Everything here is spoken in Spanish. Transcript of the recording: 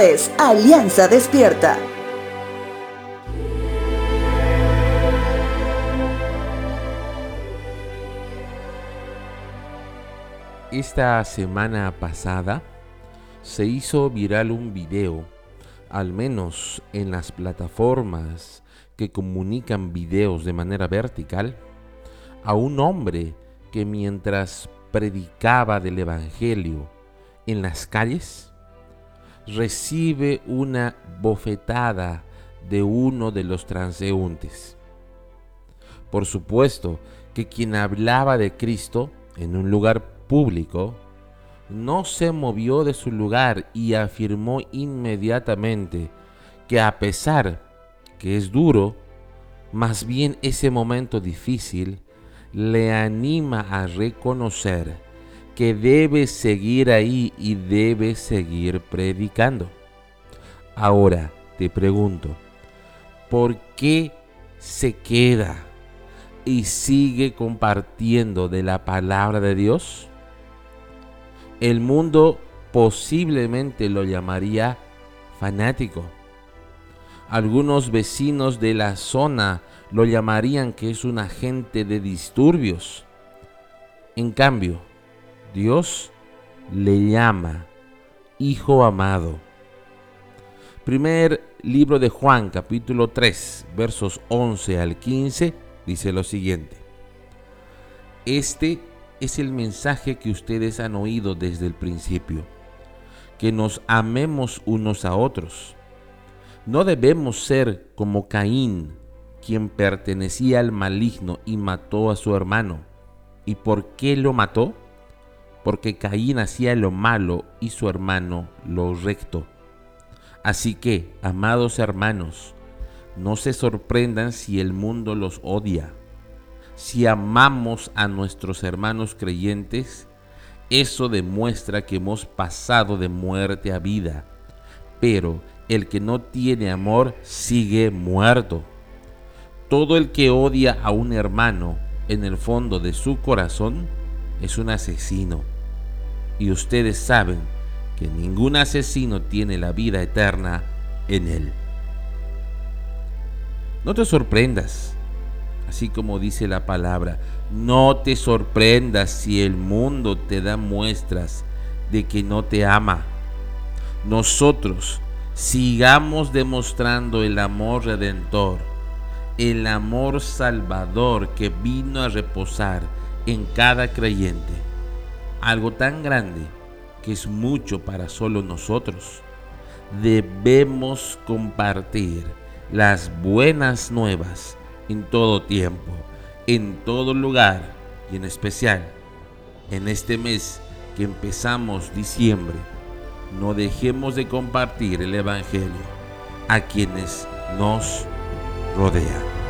Es Alianza Despierta. Esta semana pasada se hizo viral un video, al menos en las plataformas que comunican videos de manera vertical, a un hombre que mientras predicaba del Evangelio en las calles, recibe una bofetada de uno de los transeúntes. Por supuesto que quien hablaba de Cristo en un lugar público no se movió de su lugar y afirmó inmediatamente que a pesar que es duro, más bien ese momento difícil le anima a reconocer que debe seguir ahí y debe seguir predicando. Ahora te pregunto, ¿por qué se queda y sigue compartiendo de la palabra de Dios? El mundo posiblemente lo llamaría fanático. Algunos vecinos de la zona lo llamarían que es un agente de disturbios. En cambio, Dios le llama Hijo amado. Primer libro de Juan, capítulo 3, versos 11 al 15, dice lo siguiente. Este es el mensaje que ustedes han oído desde el principio, que nos amemos unos a otros. No debemos ser como Caín, quien pertenecía al maligno y mató a su hermano. ¿Y por qué lo mató? Porque Caín hacía lo malo y su hermano lo recto. Así que, amados hermanos, no se sorprendan si el mundo los odia. Si amamos a nuestros hermanos creyentes, eso demuestra que hemos pasado de muerte a vida. Pero el que no tiene amor sigue muerto. Todo el que odia a un hermano en el fondo de su corazón es un asesino y ustedes saben que ningún asesino tiene la vida eterna en él. No te sorprendas, así como dice la palabra, no te sorprendas si el mundo te da muestras de que no te ama. Nosotros sigamos demostrando el amor redentor, el amor salvador que vino a reposar en cada creyente algo tan grande que es mucho para solo nosotros. Debemos compartir las buenas nuevas en todo tiempo, en todo lugar y en especial en este mes que empezamos diciembre. No dejemos de compartir el Evangelio a quienes nos rodean.